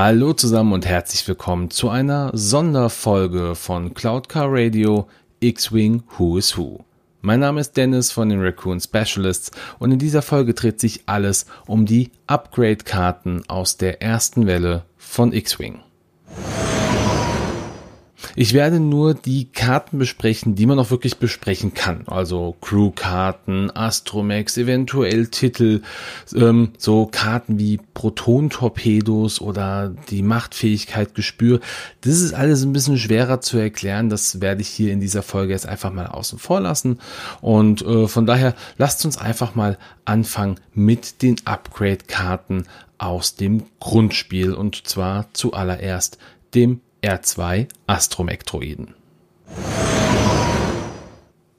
Hallo zusammen und herzlich willkommen zu einer Sonderfolge von Cloud Car Radio X-Wing Who is Who. Mein Name ist Dennis von den Raccoon Specialists und in dieser Folge dreht sich alles um die Upgrade-Karten aus der ersten Welle von X-Wing. Ich werde nur die Karten besprechen, die man auch wirklich besprechen kann. Also Crew-Karten, Astromex, eventuell Titel, ähm, so Karten wie Proton-Torpedos oder die Machtfähigkeit Gespür. Das ist alles ein bisschen schwerer zu erklären. Das werde ich hier in dieser Folge jetzt einfach mal außen vor lassen. Und äh, von daher lasst uns einfach mal anfangen mit den Upgrade-Karten aus dem Grundspiel und zwar zuallererst dem R2 Astromektroiden.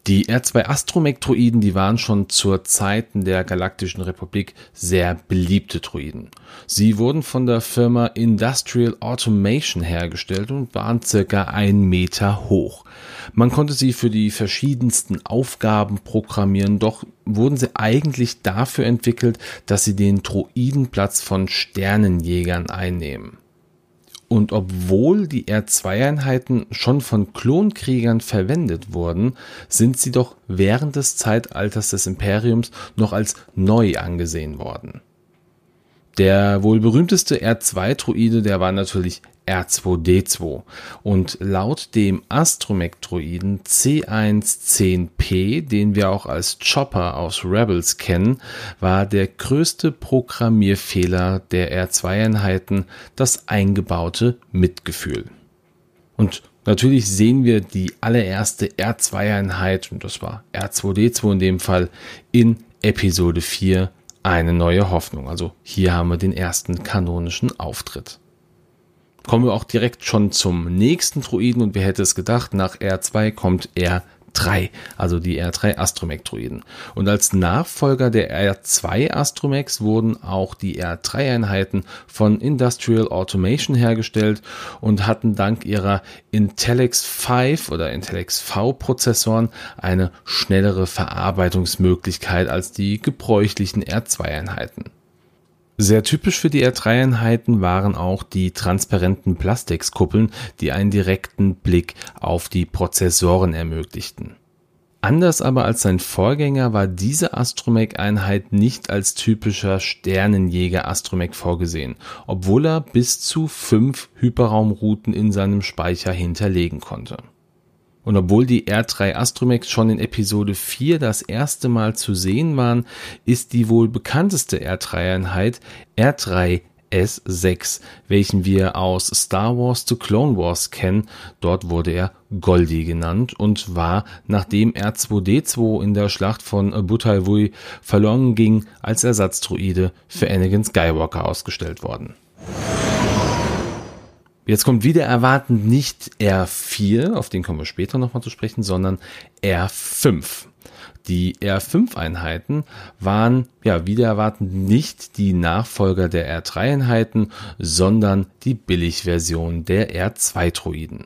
Die R2 Astromektroiden, die waren schon zur Zeiten der Galaktischen Republik sehr beliebte Droiden. Sie wurden von der Firma Industrial Automation hergestellt und waren circa ein Meter hoch. Man konnte sie für die verschiedensten Aufgaben programmieren, doch wurden sie eigentlich dafür entwickelt, dass sie den Droidenplatz von Sternenjägern einnehmen. Und obwohl die R2-Einheiten schon von Klonkriegern verwendet wurden, sind sie doch während des Zeitalters des Imperiums noch als neu angesehen worden. Der wohl berühmteste R2-Druide, der war natürlich R2D2 und laut dem Astromech-Druiden C110P, den wir auch als Chopper aus Rebels kennen, war der größte Programmierfehler der R2-Einheiten das eingebaute Mitgefühl. Und Natürlich sehen wir die allererste R2-Einheit, und das war R2D2 in dem Fall, in Episode 4 eine neue Hoffnung. Also hier haben wir den ersten kanonischen Auftritt kommen wir auch direkt schon zum nächsten Druiden und wer hätte es gedacht, nach R2 kommt R3, also die R3 Astromech-Druiden. Und als Nachfolger der R2 Astromechs wurden auch die R3-Einheiten von Industrial Automation hergestellt und hatten dank ihrer Intellex 5 oder Intellex V-Prozessoren eine schnellere Verarbeitungsmöglichkeit als die gebräuchlichen R2-Einheiten. Sehr typisch für die R3-Einheiten waren auch die transparenten Plastikskuppeln, die einen direkten Blick auf die Prozessoren ermöglichten. Anders aber als sein Vorgänger war diese Astromech-Einheit nicht als typischer Sternenjäger Astromech vorgesehen, obwohl er bis zu fünf Hyperraumrouten in seinem Speicher hinterlegen konnte. Und obwohl die R3 Astromech schon in Episode 4 das erste Mal zu sehen waren, ist die wohl bekannteste R3-Einheit R3 S6, welchen wir aus Star Wars to Clone Wars kennen. Dort wurde er Goldie genannt und war, nachdem R2D2 in der Schlacht von Butalvui verloren ging, als Ersatzdruide für Anakin Skywalker ausgestellt worden. Jetzt kommt wieder erwartend nicht R4, auf den kommen wir später nochmal zu sprechen, sondern R5. Die R5-Einheiten waren ja wieder erwartend nicht die Nachfolger der R3-Einheiten, sondern die Billigversion der R2-Droiden.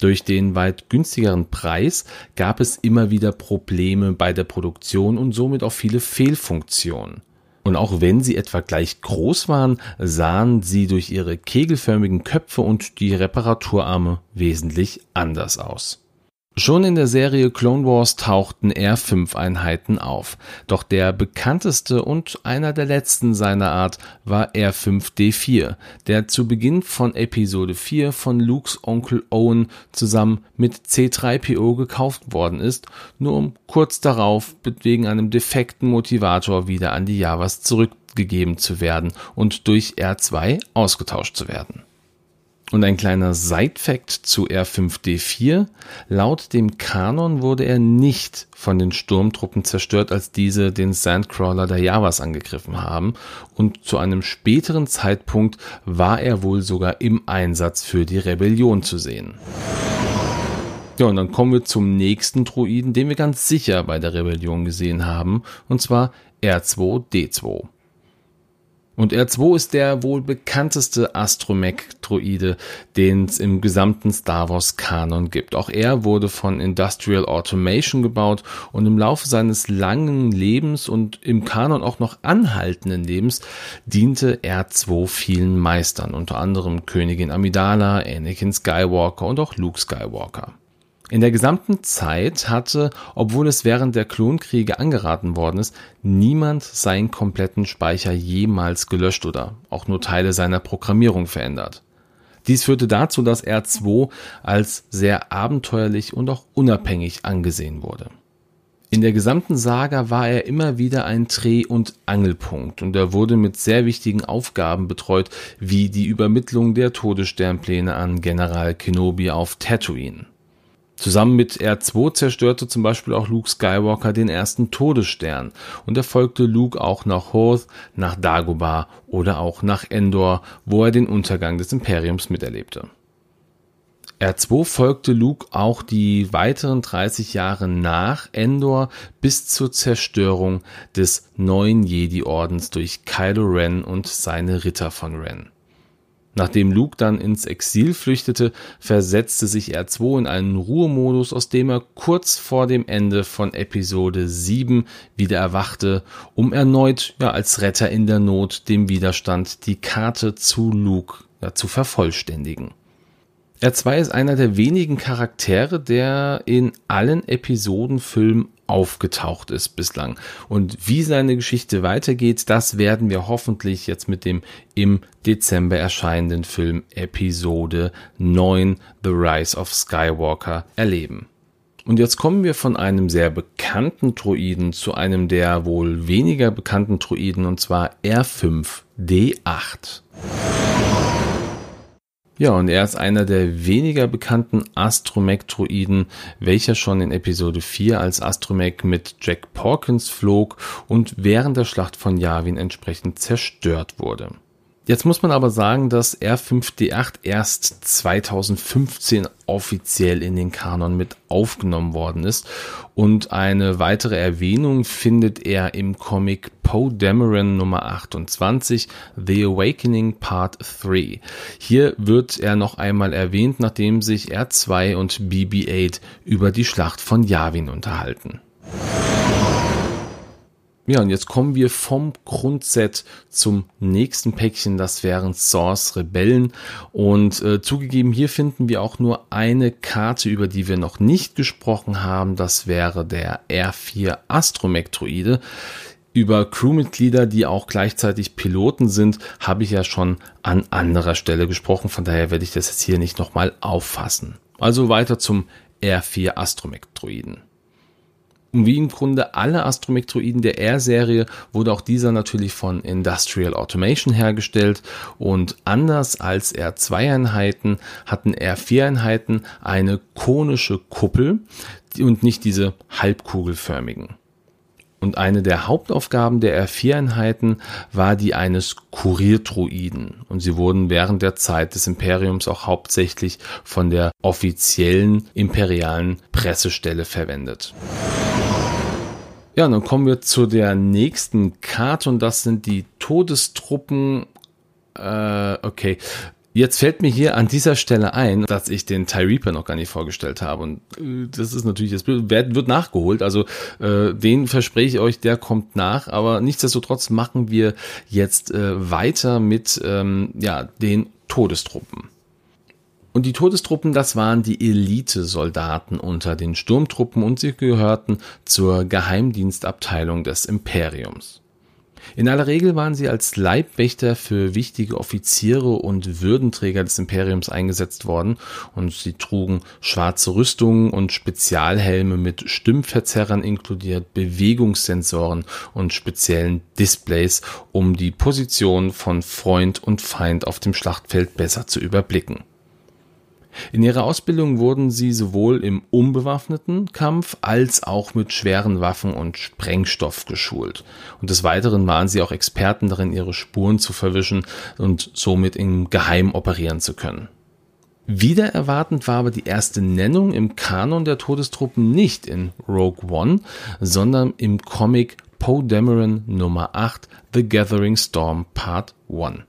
Durch den weit günstigeren Preis gab es immer wieder Probleme bei der Produktion und somit auch viele Fehlfunktionen. Und auch wenn sie etwa gleich groß waren, sahen sie durch ihre kegelförmigen Köpfe und die Reparaturarme wesentlich anders aus. Schon in der Serie Clone Wars tauchten R5-Einheiten auf, doch der bekannteste und einer der letzten seiner Art war R5D4, der zu Beginn von Episode 4 von Lukes Onkel Owen zusammen mit C3PO gekauft worden ist, nur um kurz darauf wegen einem defekten Motivator wieder an die Javas zurückgegeben zu werden und durch R2 ausgetauscht zu werden. Und ein kleiner Side-Fact zu R5D4. Laut dem Kanon wurde er nicht von den Sturmtruppen zerstört, als diese den Sandcrawler der Javas angegriffen haben. Und zu einem späteren Zeitpunkt war er wohl sogar im Einsatz für die Rebellion zu sehen. Ja, und dann kommen wir zum nächsten Druiden, den wir ganz sicher bei der Rebellion gesehen haben, und zwar R2D2. Und R2 ist der wohl bekannteste Astromech-Droide, den es im gesamten Star Wars-Kanon gibt. Auch er wurde von Industrial Automation gebaut und im Laufe seines langen Lebens und im Kanon auch noch anhaltenden Lebens diente R2 vielen Meistern, unter anderem Königin Amidala, Anakin Skywalker und auch Luke Skywalker. In der gesamten Zeit hatte, obwohl es während der Klonkriege angeraten worden ist, niemand seinen kompletten Speicher jemals gelöscht oder auch nur Teile seiner Programmierung verändert. Dies führte dazu, dass R2 als sehr abenteuerlich und auch unabhängig angesehen wurde. In der gesamten Saga war er immer wieder ein Dreh- und Angelpunkt und er wurde mit sehr wichtigen Aufgaben betreut, wie die Übermittlung der Todessternpläne an General Kenobi auf Tatooine. Zusammen mit R2 zerstörte zum Beispiel auch Luke Skywalker den ersten Todesstern und er folgte Luke auch nach Hoth, nach Dagobah oder auch nach Endor, wo er den Untergang des Imperiums miterlebte. R2 folgte Luke auch die weiteren 30 Jahre nach Endor bis zur Zerstörung des neuen Jedi-Ordens durch Kylo Ren und seine Ritter von Ren. Nachdem Luke dann ins Exil flüchtete, versetzte sich R2 in einen Ruhemodus, aus dem er kurz vor dem Ende von Episode 7 wieder erwachte, um erneut ja, als Retter in der Not dem Widerstand die Karte zu Luke ja, zu vervollständigen. R2 ist einer der wenigen Charaktere, der in allen Episodenfilmen aufgetaucht ist bislang. Und wie seine Geschichte weitergeht, das werden wir hoffentlich jetzt mit dem im Dezember erscheinenden Film Episode 9 The Rise of Skywalker erleben. Und jetzt kommen wir von einem sehr bekannten Droiden zu einem der wohl weniger bekannten Droiden und zwar R5D8. Ja, und er ist einer der weniger bekannten Astromech-Droiden, welcher schon in Episode 4 als Astromech mit Jack Porkins flog und während der Schlacht von Yavin entsprechend zerstört wurde. Jetzt muss man aber sagen, dass R5D8 erst 2015 offiziell in den Kanon mit aufgenommen worden ist und eine weitere Erwähnung findet er im Comic Poe Dameron Nummer 28 The Awakening Part 3. Hier wird er noch einmal erwähnt, nachdem sich R2 und BB-8 über die Schlacht von Yavin unterhalten. Ja, und jetzt kommen wir vom Grundset zum nächsten Päckchen, das wären Source Rebellen. Und äh, zugegeben, hier finden wir auch nur eine Karte, über die wir noch nicht gesprochen haben. Das wäre der R4 Astromektroide. Über Crewmitglieder, die auch gleichzeitig Piloten sind, habe ich ja schon an anderer Stelle gesprochen. Von daher werde ich das jetzt hier nicht nochmal auffassen. Also weiter zum R4 Astromektroiden. Und wie im Grunde alle Astromektroiden der R-Serie wurde auch dieser natürlich von Industrial Automation hergestellt und anders als R2-Einheiten hatten R4-Einheiten eine konische Kuppel und nicht diese halbkugelförmigen. Und eine der Hauptaufgaben der R4-Einheiten war die eines Kuriertroiden. Und sie wurden während der Zeit des Imperiums auch hauptsächlich von der offiziellen imperialen Pressestelle verwendet. Ja, dann kommen wir zu der nächsten Karte und das sind die Todestruppen. Äh, okay. Jetzt fällt mir hier an dieser Stelle ein, dass ich den TIE Reaper noch gar nicht vorgestellt habe. Und äh, das ist natürlich, das wird nachgeholt. Also äh, den verspreche ich euch, der kommt nach. Aber nichtsdestotrotz machen wir jetzt äh, weiter mit ähm, ja, den Todestruppen. Und die Todestruppen, das waren die Elite-Soldaten unter den Sturmtruppen und sie gehörten zur Geheimdienstabteilung des Imperiums. In aller Regel waren sie als Leibwächter für wichtige Offiziere und Würdenträger des Imperiums eingesetzt worden und sie trugen schwarze Rüstungen und Spezialhelme mit Stimmverzerrern inkludiert, Bewegungssensoren und speziellen Displays, um die Position von Freund und Feind auf dem Schlachtfeld besser zu überblicken. In ihrer Ausbildung wurden sie sowohl im unbewaffneten Kampf als auch mit schweren Waffen und Sprengstoff geschult. Und des Weiteren waren sie auch Experten darin, ihre Spuren zu verwischen und somit im Geheim operieren zu können. Wieder erwartend war aber die erste Nennung im Kanon der Todestruppen nicht in Rogue One, sondern im Comic Poe Dameron Nummer 8 The Gathering Storm Part 1.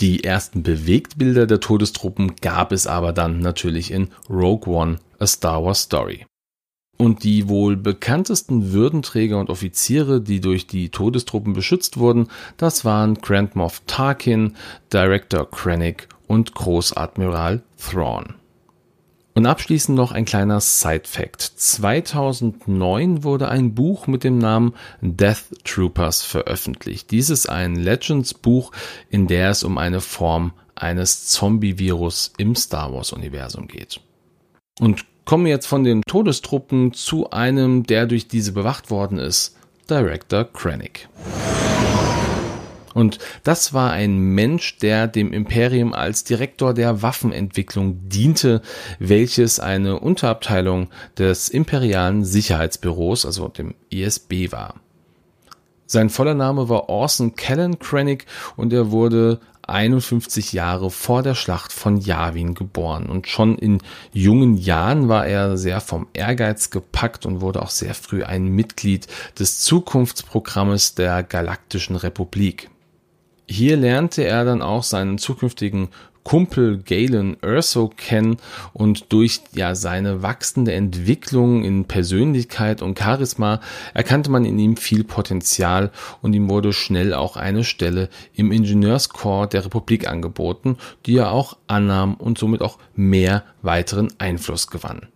Die ersten Bewegtbilder der Todestruppen gab es aber dann natürlich in Rogue One, A Star Wars Story. Und die wohl bekanntesten Würdenträger und Offiziere, die durch die Todestruppen beschützt wurden, das waren Grand Moff Tarkin, Director Krennic und Großadmiral Thrawn. Und abschließend noch ein kleiner Side-Fact. 2009 wurde ein Buch mit dem Namen Death Troopers veröffentlicht. Dies ist ein Legends-Buch, in der es um eine Form eines Zombie-Virus im Star Wars-Universum geht. Und kommen jetzt von den Todestruppen zu einem, der durch diese bewacht worden ist. Director Krennic. Und das war ein Mensch, der dem Imperium als Direktor der Waffenentwicklung diente, welches eine Unterabteilung des imperialen Sicherheitsbüros, also dem ISB war. Sein voller Name war Orson Callan Krennic und er wurde 51 Jahre vor der Schlacht von Yavin geboren. Und schon in jungen Jahren war er sehr vom Ehrgeiz gepackt und wurde auch sehr früh ein Mitglied des Zukunftsprogrammes der Galaktischen Republik. Hier lernte er dann auch seinen zukünftigen Kumpel Galen Urso kennen und durch ja seine wachsende Entwicklung in Persönlichkeit und Charisma erkannte man in ihm viel Potenzial und ihm wurde schnell auch eine Stelle im Ingenieurskorps der Republik angeboten, die er auch annahm und somit auch mehr weiteren Einfluss gewann.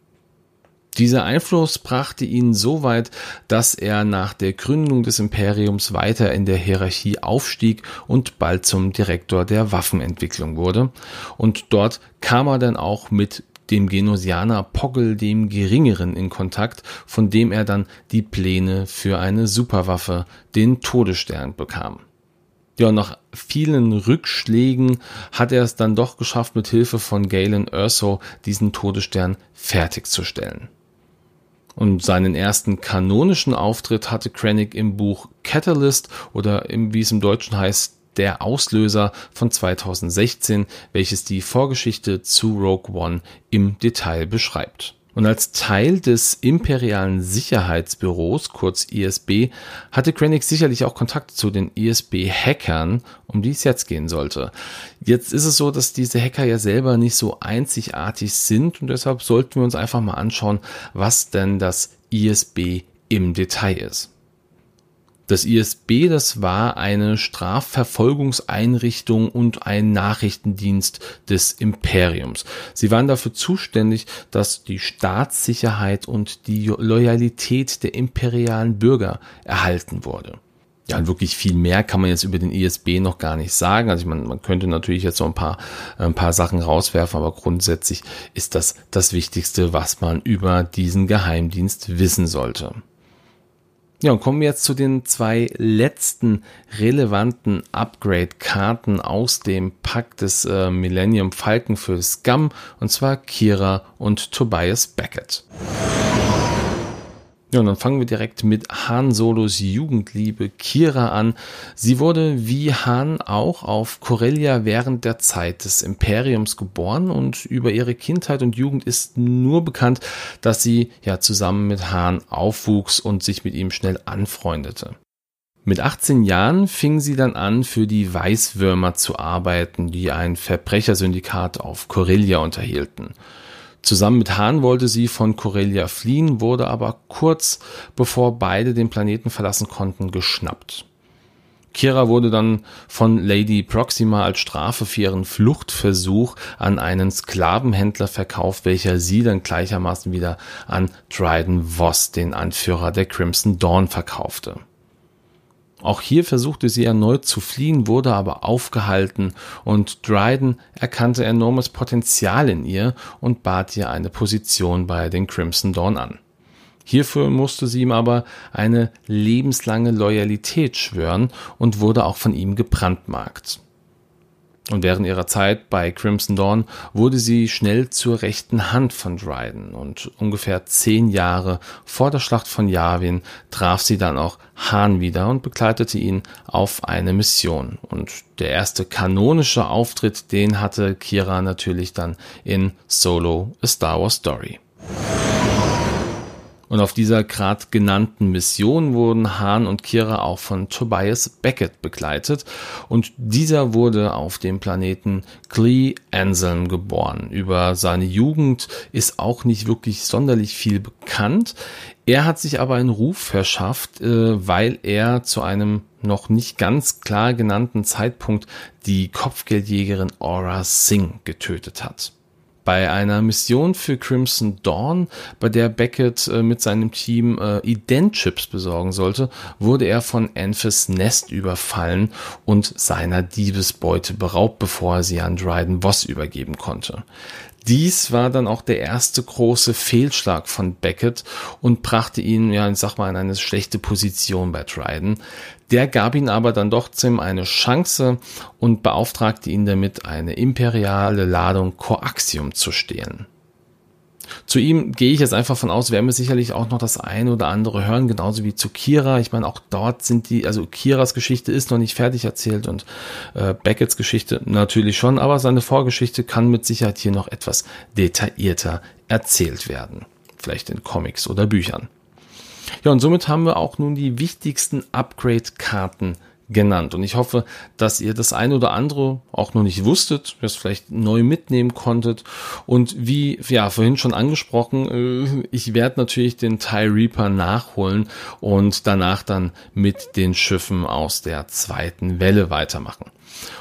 Dieser Einfluss brachte ihn so weit, dass er nach der Gründung des Imperiums weiter in der Hierarchie aufstieg und bald zum Direktor der Waffenentwicklung wurde. Und dort kam er dann auch mit dem Genosianer Poggle dem Geringeren in Kontakt, von dem er dann die Pläne für eine Superwaffe, den Todesstern, bekam. Ja, nach vielen Rückschlägen hat er es dann doch geschafft, mit Hilfe von Galen Erso diesen Todesstern fertigzustellen. Und seinen ersten kanonischen Auftritt hatte Krennic im Buch Catalyst oder im, wie es im Deutschen heißt, der Auslöser von 2016, welches die Vorgeschichte zu Rogue One im Detail beschreibt. Und als Teil des imperialen Sicherheitsbüros, kurz ISB, hatte Krennic sicherlich auch Kontakt zu den ISB-Hackern, um die es jetzt gehen sollte. Jetzt ist es so, dass diese Hacker ja selber nicht so einzigartig sind und deshalb sollten wir uns einfach mal anschauen, was denn das ISB im Detail ist. Das ISB, das war eine Strafverfolgungseinrichtung und ein Nachrichtendienst des Imperiums. Sie waren dafür zuständig, dass die Staatssicherheit und die Loyalität der imperialen Bürger erhalten wurde. Ja, wirklich viel mehr kann man jetzt über den ISB noch gar nicht sagen. Also ich meine, man könnte natürlich jetzt so ein paar, ein paar Sachen rauswerfen, aber grundsätzlich ist das das Wichtigste, was man über diesen Geheimdienst wissen sollte. Ja, und kommen wir jetzt zu den zwei letzten relevanten Upgrade-Karten aus dem Pack des äh, Millennium Falcon für Scum, und zwar Kira und Tobias Beckett. Ja, und dann fangen wir direkt mit Han Solos Jugendliebe Kira an. Sie wurde wie Han auch auf Corellia während der Zeit des Imperiums geboren und über ihre Kindheit und Jugend ist nur bekannt, dass sie ja zusammen mit Han aufwuchs und sich mit ihm schnell anfreundete. Mit 18 Jahren fing sie dann an, für die Weißwürmer zu arbeiten, die ein Verbrechersyndikat auf Corellia unterhielten. Zusammen mit Hahn wollte sie von Corellia fliehen, wurde aber kurz bevor beide den Planeten verlassen konnten, geschnappt. Kira wurde dann von Lady Proxima als Strafe für ihren Fluchtversuch an einen Sklavenhändler verkauft, welcher sie dann gleichermaßen wieder an Dryden Voss, den Anführer der Crimson Dawn, verkaufte. Auch hier versuchte sie erneut zu fliehen, wurde aber aufgehalten und Dryden erkannte enormes Potenzial in ihr und bat ihr eine Position bei den Crimson Dawn an. Hierfür musste sie ihm aber eine lebenslange Loyalität schwören und wurde auch von ihm gebrandmarkt. Und während ihrer Zeit bei Crimson Dawn wurde sie schnell zur rechten Hand von Dryden und ungefähr zehn Jahre vor der Schlacht von Yavin traf sie dann auch Han wieder und begleitete ihn auf eine Mission. Und der erste kanonische Auftritt, den hatte Kira natürlich dann in Solo A Star Wars Story. Und auf dieser gerade genannten Mission wurden Hahn und Kira auch von Tobias Beckett begleitet. Und dieser wurde auf dem Planeten Glee Anselm geboren. Über seine Jugend ist auch nicht wirklich sonderlich viel bekannt. Er hat sich aber einen Ruf verschafft, äh, weil er zu einem noch nicht ganz klar genannten Zeitpunkt die Kopfgeldjägerin Aura Singh getötet hat. Bei einer Mission für Crimson Dawn, bei der Beckett äh, mit seinem Team äh, Ident-Chips besorgen sollte, wurde er von Enfys Nest überfallen und seiner Diebesbeute beraubt, bevor er sie an Dryden Voss übergeben konnte. Dies war dann auch der erste große Fehlschlag von Beckett und brachte ihn, ja, ich sag mal, in eine schlechte Position bei Dryden. Der gab ihn aber dann doch Zim eine Chance und beauftragte ihn damit, eine imperiale Ladung Coaxium zu stehlen. Zu ihm gehe ich jetzt einfach von aus, werden wir sicherlich auch noch das eine oder andere hören, genauso wie zu Kira. Ich meine, auch dort sind die, also Kiras Geschichte ist noch nicht fertig erzählt und äh, Beckets Geschichte natürlich schon, aber seine Vorgeschichte kann mit Sicherheit hier noch etwas detaillierter erzählt werden. Vielleicht in Comics oder Büchern. Ja, und somit haben wir auch nun die wichtigsten Upgrade-Karten genannt. Und ich hoffe, dass ihr das eine oder andere auch noch nicht wusstet, das vielleicht neu mitnehmen konntet. Und wie ja vorhin schon angesprochen, äh, ich werde natürlich den TIE Reaper nachholen und danach dann mit den Schiffen aus der zweiten Welle weitermachen.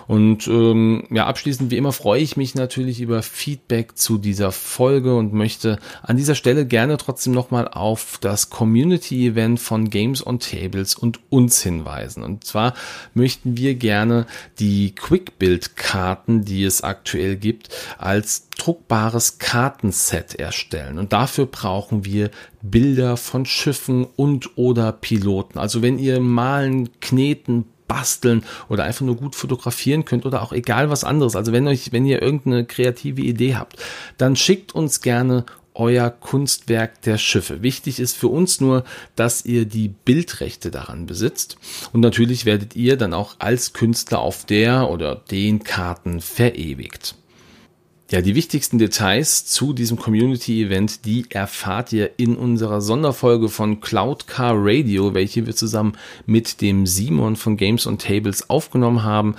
Und ähm, ja, abschließend wie immer freue ich mich natürlich über Feedback zu dieser Folge und möchte an dieser Stelle gerne trotzdem nochmal auf das Community-Event von Games on Tables und uns hinweisen. Und zwar möchten wir gerne die Quick-Build-Karten, die es aktuell gibt, als druckbares Kartenset erstellen. Und dafür brauchen wir Bilder von Schiffen und oder Piloten. Also wenn ihr malen, kneten, basteln oder einfach nur gut fotografieren könnt oder auch egal was anderes. Also wenn euch, wenn ihr irgendeine kreative Idee habt, dann schickt uns gerne euer Kunstwerk der Schiffe. Wichtig ist für uns nur, dass ihr die Bildrechte daran besitzt. Und natürlich werdet ihr dann auch als Künstler auf der oder den Karten verewigt. Ja, die wichtigsten Details zu diesem Community-Event, die erfahrt ihr in unserer Sonderfolge von Cloud Car Radio, welche wir zusammen mit dem Simon von Games on Tables aufgenommen haben.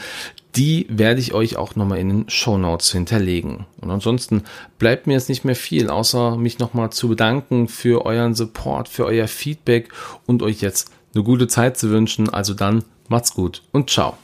Die werde ich euch auch nochmal in den Show Notes hinterlegen. Und ansonsten bleibt mir jetzt nicht mehr viel, außer mich nochmal zu bedanken für euren Support, für euer Feedback und euch jetzt eine gute Zeit zu wünschen. Also dann macht's gut und ciao.